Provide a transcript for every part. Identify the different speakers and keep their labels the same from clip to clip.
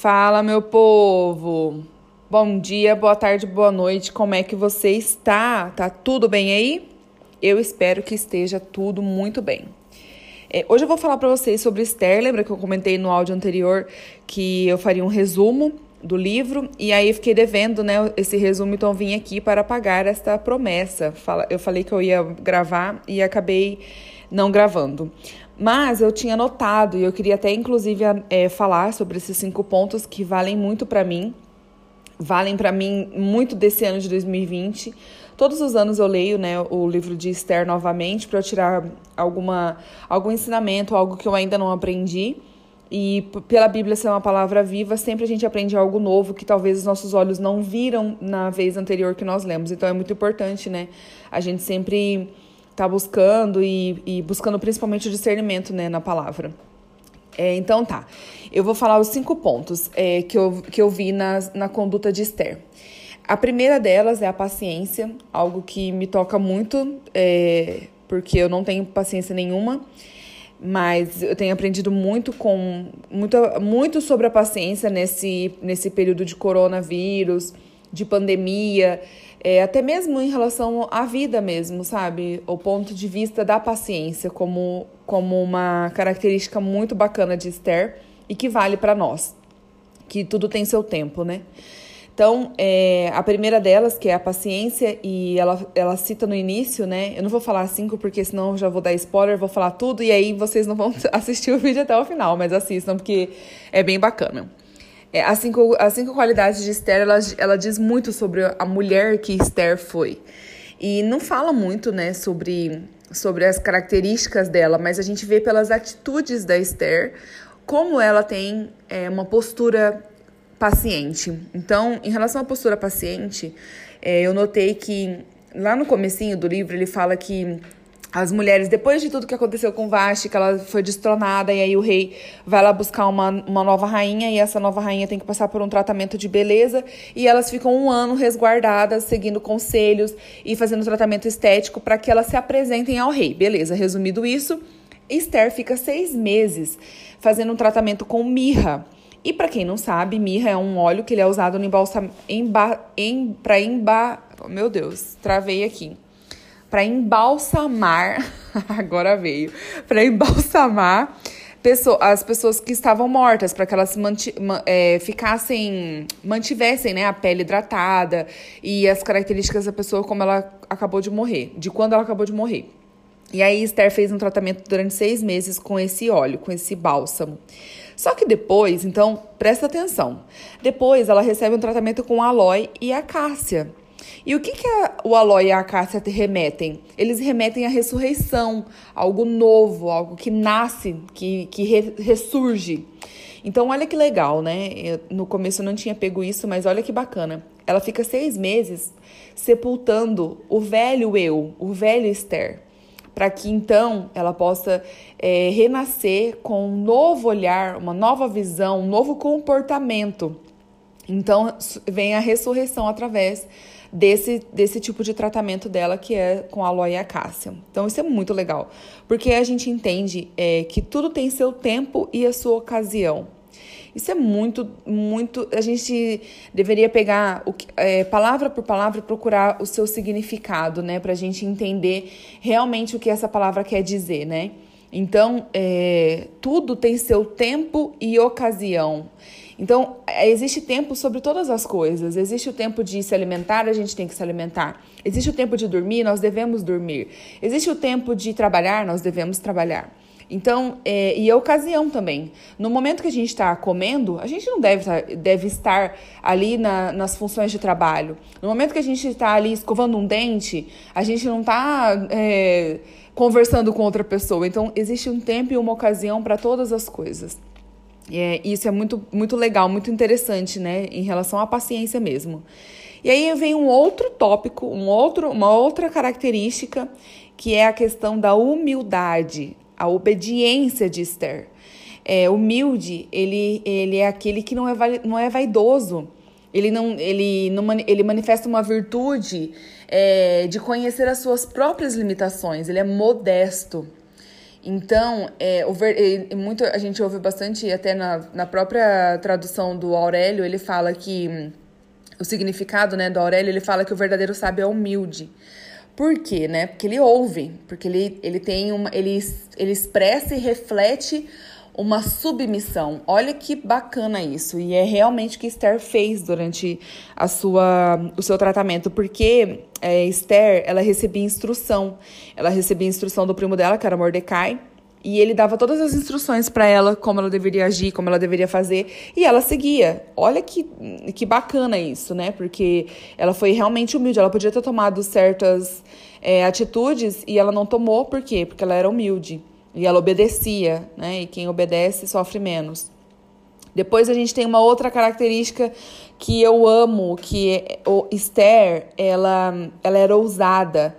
Speaker 1: Fala, meu povo! Bom dia, boa tarde, boa noite. Como é que você está? Tá tudo bem aí? Eu espero que esteja tudo muito bem. É, hoje eu vou falar para vocês sobre Esther. Lembra que eu comentei no áudio anterior que eu faria um resumo do livro e aí fiquei devendo, né, esse resumo, então vim aqui para pagar esta promessa. Eu falei que eu ia gravar e acabei não gravando. Mas eu tinha notado e eu queria até inclusive é, falar sobre esses cinco pontos que valem muito para mim, valem para mim muito desse ano de 2020. Todos os anos eu leio né, o livro de Esther novamente para eu tirar alguma, algum ensinamento, algo que eu ainda não aprendi. E pela Bíblia ser uma palavra viva, sempre a gente aprende algo novo que talvez os nossos olhos não viram na vez anterior que nós lemos. Então é muito importante, né? A gente sempre está buscando e, e, buscando principalmente o discernimento né, na palavra. É, então tá, eu vou falar os cinco pontos é, que, eu, que eu vi na, na conduta de Esther. A primeira delas é a paciência, algo que me toca muito, é, porque eu não tenho paciência nenhuma, mas eu tenho aprendido muito com muito, muito sobre a paciência nesse, nesse período de coronavírus, de pandemia, é, até mesmo em relação à vida mesmo, sabe? O ponto de vista da paciência como, como uma característica muito bacana de Esther e que vale para nós, que tudo tem seu tempo, né? Então, é, a primeira delas, que é a paciência, e ela, ela cita no início, né? Eu não vou falar cinco, porque senão eu já vou dar spoiler, vou falar tudo, e aí vocês não vão assistir o vídeo até o final, mas assistam, porque é bem bacana. É, as, cinco, as cinco qualidades de Esther, ela, ela diz muito sobre a mulher que Esther foi. E não fala muito, né, sobre, sobre as características dela, mas a gente vê pelas atitudes da Esther como ela tem é, uma postura paciente. Então, em relação à postura paciente, é, eu notei que lá no comecinho do livro ele fala que as mulheres, depois de tudo que aconteceu com Vashti, que ela foi destronada, e aí o rei vai lá buscar uma, uma nova rainha, e essa nova rainha tem que passar por um tratamento de beleza, e elas ficam um ano resguardadas, seguindo conselhos e fazendo tratamento estético para que elas se apresentem ao rei. Beleza, resumido isso, Esther fica seis meses fazendo um tratamento com mirra. E para quem não sabe, mirra é um óleo que ele é usado no embalsam, emba, em, para emba, meu Deus, travei aqui para embalsamar, agora veio, para embalsamar pessoa, as pessoas que estavam mortas, para que elas manti, é, ficassem, mantivessem né, a pele hidratada e as características da pessoa como ela acabou de morrer, de quando ela acabou de morrer. E aí Esther fez um tratamento durante seis meses com esse óleo, com esse bálsamo. Só que depois, então, presta atenção. Depois ela recebe um tratamento com aloe e acácia. E o que, que a, o aloe e a acácia remetem? Eles remetem à ressurreição, algo novo, algo que nasce, que, que re, ressurge. Então, olha que legal, né? Eu, no começo eu não tinha pego isso, mas olha que bacana. Ela fica seis meses sepultando o velho eu, o velho Esther, para que então ela possa é, renascer com um novo olhar, uma nova visão, um novo comportamento. Então, vem a ressurreição através desse, desse tipo de tratamento dela, que é com aloe e acácia. Então, isso é muito legal, porque a gente entende é, que tudo tem seu tempo e a sua ocasião. Isso é muito, muito. A gente deveria pegar o, é, palavra por palavra e procurar o seu significado, né? Para a gente entender realmente o que essa palavra quer dizer, né? Então, é, tudo tem seu tempo e ocasião. Então, é, existe tempo sobre todas as coisas. Existe o tempo de se alimentar, a gente tem que se alimentar. Existe o tempo de dormir, nós devemos dormir. Existe o tempo de trabalhar, nós devemos trabalhar. Então, é, e a ocasião também. No momento que a gente está comendo, a gente não deve, tá, deve estar ali na, nas funções de trabalho. No momento que a gente está ali escovando um dente, a gente não está é, conversando com outra pessoa. Então, existe um tempo e uma ocasião para todas as coisas. É, isso é muito, muito legal, muito interessante, né? Em relação à paciência mesmo. E aí vem um outro tópico, um outro, uma outra característica, que é a questão da humildade, a obediência de Esther. É, humilde, ele, ele é aquele que não é, não é vaidoso. Ele, não, ele, não, ele manifesta uma virtude é, de conhecer as suas próprias limitações. Ele é modesto. Então, é, muito, a gente ouve bastante, até na, na própria tradução do Aurélio, ele fala que o significado né, do Aurélio, ele fala que o verdadeiro sábio é humilde. Por quê, né? Porque ele ouve, porque ele, ele tem uma. Ele, ele expressa e reflete uma submissão. Olha que bacana isso. E é realmente o que Esther fez durante a sua, o seu tratamento, porque é, Esther, ela recebia instrução. Ela recebia instrução do primo dela, que era Mordecai, e ele dava todas as instruções para ela, como ela deveria agir, como ela deveria fazer, e ela seguia. Olha que, que bacana isso, né? Porque ela foi realmente humilde. Ela podia ter tomado certas é, atitudes e ela não tomou, por quê? Porque ela era humilde. E ela obedecia, né? E quem obedece sofre menos. Depois a gente tem uma outra característica que eu amo, que é, o Esther, ela, ela era ousada.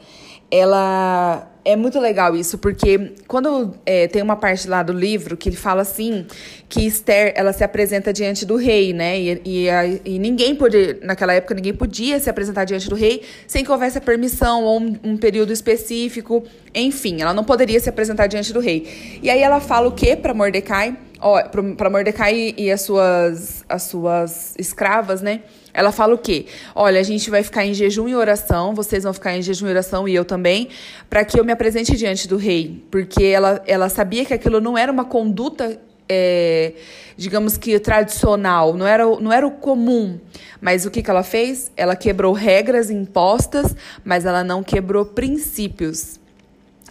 Speaker 1: Ela é muito legal isso, porque quando é, tem uma parte lá do livro que ele fala assim, que Esther, ela se apresenta diante do rei, né? E, e, a, e ninguém podia, naquela época, ninguém podia se apresentar diante do rei sem que houvesse a permissão ou um, um período específico. Enfim, ela não poderia se apresentar diante do rei. E aí ela fala o quê para Mordecai? Ó, para Mordecai e as suas, as suas escravas, né? Ela fala o quê? Olha, a gente vai ficar em jejum e oração, vocês vão ficar em jejum e oração e eu também, para que eu me apresente diante do rei. Porque ela, ela sabia que aquilo não era uma conduta, é, digamos que tradicional, não era, não era o comum. Mas o que, que ela fez? Ela quebrou regras impostas, mas ela não quebrou princípios.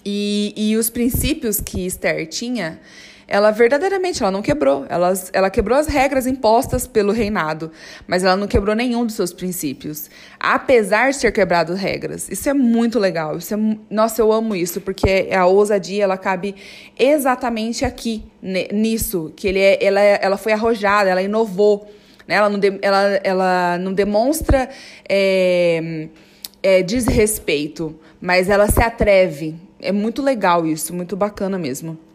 Speaker 1: E, e os princípios que Esther tinha ela verdadeiramente ela não quebrou. Ela, ela quebrou as regras impostas pelo reinado, mas ela não quebrou nenhum dos seus princípios, apesar de ter quebrado regras. Isso é muito legal. Isso é, nossa, eu amo isso, porque a ousadia ela cabe exatamente aqui, nisso, que ele é, ela, ela foi arrojada, ela inovou. Né? Ela, não de, ela, ela não demonstra é, é, desrespeito, mas ela se atreve. É muito legal isso, muito bacana mesmo.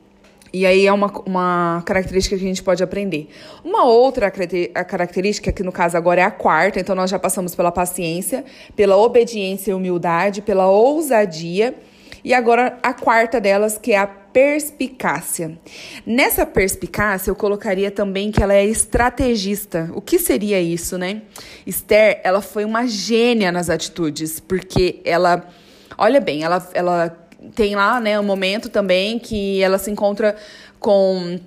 Speaker 1: E aí é uma, uma característica que a gente pode aprender. Uma outra característica, que no caso agora é a quarta, então nós já passamos pela paciência, pela obediência e humildade, pela ousadia. E agora a quarta delas, que é a perspicácia. Nessa perspicácia, eu colocaria também que ela é estrategista. O que seria isso, né? Esther, ela foi uma gênia nas atitudes, porque ela, olha bem, ela, ela tem lá, né, um momento também que ela se encontra com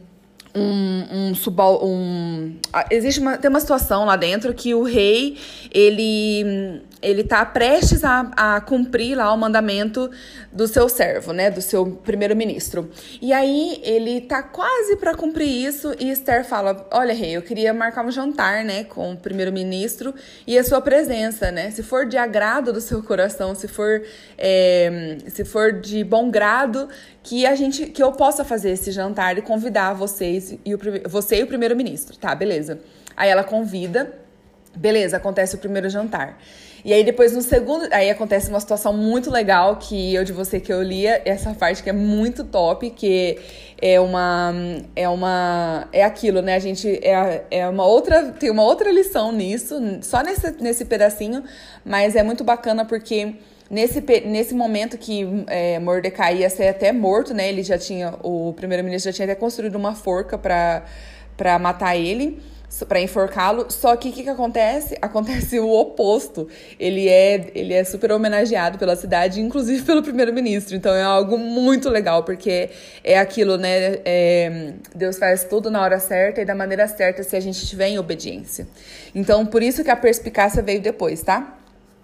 Speaker 1: um, um, subal, um existe uma, tem uma situação lá dentro que o rei ele ele está prestes a, a cumprir lá o mandamento do seu servo, né, do seu primeiro-ministro. E aí ele tá quase para cumprir isso e Esther fala: "Olha, rei, eu queria marcar um jantar, né, com o primeiro-ministro e a sua presença, né? Se for de agrado do seu coração, se for é, se for de bom grado, que a gente que eu possa fazer esse jantar e convidar vocês e o você e o primeiro-ministro, tá? Beleza? Aí ela convida, beleza? Acontece o primeiro jantar. E aí depois no segundo, aí acontece uma situação muito legal que eu de você que eu lia, essa parte que é muito top, que é uma é uma é aquilo, né? A gente é, é uma outra tem uma outra lição nisso, só nesse nesse pedacinho, mas é muito bacana porque Nesse, nesse momento que é, Mordecai ia ser até morto, né? Ele já tinha, o primeiro-ministro já tinha até construído uma forca para matar ele para enforcá-lo. Só que o que, que acontece? Acontece o oposto. Ele é, ele é super homenageado pela cidade, inclusive pelo primeiro-ministro. Então é algo muito legal, porque é aquilo, né? É, Deus faz tudo na hora certa e da maneira certa se a gente estiver em obediência. Então, por isso que a perspicácia veio depois, tá?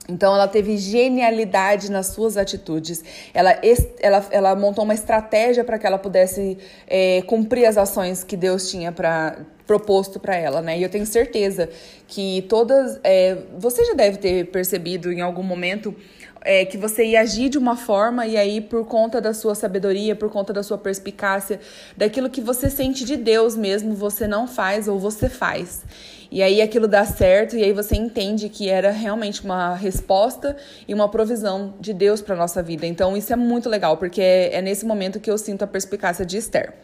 Speaker 1: Então, ela teve genialidade nas suas atitudes. Ela, ela, ela montou uma estratégia para que ela pudesse é, cumprir as ações que Deus tinha para proposto para ela, né? E eu tenho certeza que todas. É, você já deve ter percebido em algum momento é, que você ia agir de uma forma e aí, por conta da sua sabedoria, por conta da sua perspicácia, daquilo que você sente de Deus mesmo, você não faz ou você faz. E aí aquilo dá certo e aí você entende que era realmente uma resposta e uma provisão de Deus para nossa vida. Então isso é muito legal, porque é, é nesse momento que eu sinto a perspicácia de Esther.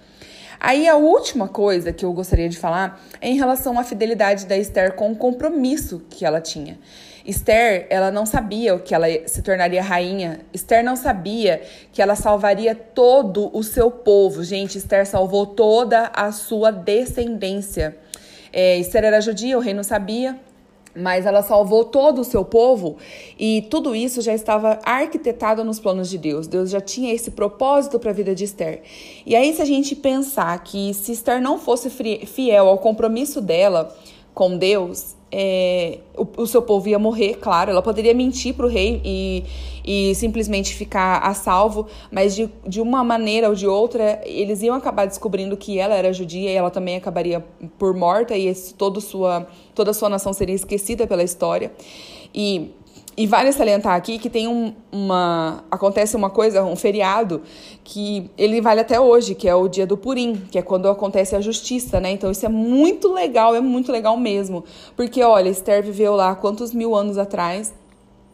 Speaker 1: Aí a última coisa que eu gostaria de falar é em relação à fidelidade da Esther com o compromisso que ela tinha. Esther, ela não sabia que ela se tornaria rainha. Esther não sabia que ela salvaria todo o seu povo. Gente, Esther salvou toda a sua descendência. É, Esther era judia, o rei não sabia, mas ela salvou todo o seu povo e tudo isso já estava arquitetado nos planos de Deus. Deus já tinha esse propósito para a vida de Esther. E aí, se a gente pensar que se Esther não fosse fiel ao compromisso dela com Deus, é, o, o, seu povo ia morrer, claro. Ela poderia mentir para o rei e, e simplesmente ficar a salvo, mas de, de uma maneira ou de outra, eles iam acabar descobrindo que ela era judia e ela também acabaria por morta e esse, todo sua, toda a sua nação seria esquecida pela história. E e vale salientar aqui que tem um, uma. Acontece uma coisa, um feriado, que ele vale até hoje, que é o dia do Purim, que é quando acontece a justiça, né? Então isso é muito legal, é muito legal mesmo. Porque, olha, Esther viveu lá quantos mil anos atrás.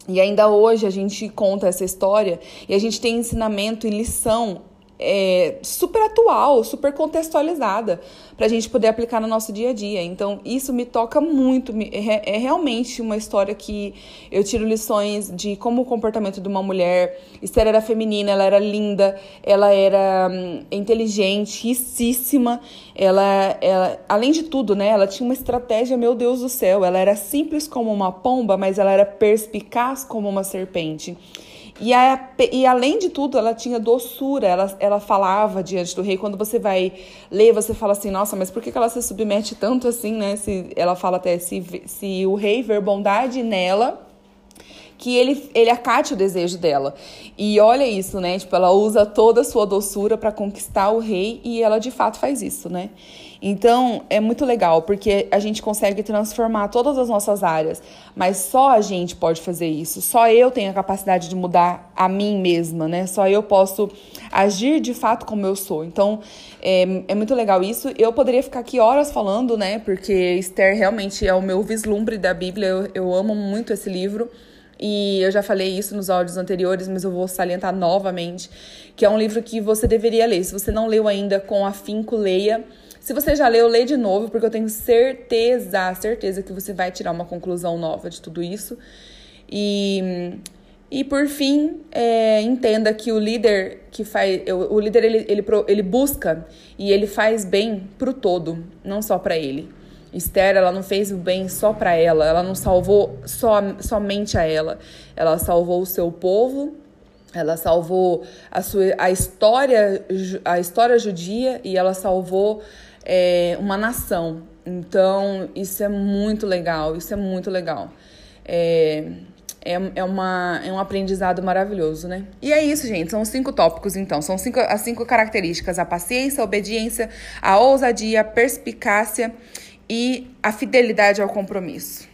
Speaker 1: E ainda hoje a gente conta essa história e a gente tem ensinamento e lição é, super atual, super contextualizada para a gente poder aplicar no nosso dia a dia. Então, isso me toca muito. É, é, realmente uma história que eu tiro lições de como o comportamento de uma mulher. Esther era feminina, ela era linda, ela era hum, inteligente, ricíssima. Ela, ela, além de tudo, né, ela tinha uma estratégia, meu Deus do céu. Ela era simples como uma pomba, mas ela era perspicaz como uma serpente. E, a, e além de tudo, ela tinha doçura, ela, ela falava diante do rei. Quando você vai ler, você fala assim, nossa, mas por que ela se submete tanto assim, né? Se, ela fala até, se, se o rei ver bondade nela, que ele, ele acate o desejo dela. E olha isso, né? Tipo, ela usa toda a sua doçura para conquistar o rei e ela de fato faz isso, né? Então, é muito legal, porque a gente consegue transformar todas as nossas áreas, mas só a gente pode fazer isso. Só eu tenho a capacidade de mudar a mim mesma, né? Só eu posso agir de fato como eu sou. Então, é, é muito legal isso. Eu poderia ficar aqui horas falando, né? Porque Esther realmente é o meu vislumbre da Bíblia. Eu, eu amo muito esse livro. E eu já falei isso nos áudios anteriores, mas eu vou salientar novamente, que é um livro que você deveria ler. Se você não leu ainda com afinco, leia. Se você já leu, lê de novo, porque eu tenho certeza, certeza que você vai tirar uma conclusão nova de tudo isso. E, e por fim, é, entenda que o líder que faz. O líder ele, ele, ele busca e ele faz bem pro todo, não só para ele. Esther, ela não fez o bem só para ela, ela não salvou só, somente a ela. Ela salvou o seu povo, ela salvou a, sua, a, história, a história judia e ela salvou é, uma nação. Então, isso é muito legal, isso é muito legal. É, é, é, uma, é um aprendizado maravilhoso, né? E é isso, gente. São cinco tópicos, então. São cinco, as cinco características: a paciência, a obediência, a ousadia, a perspicácia e a fidelidade ao compromisso.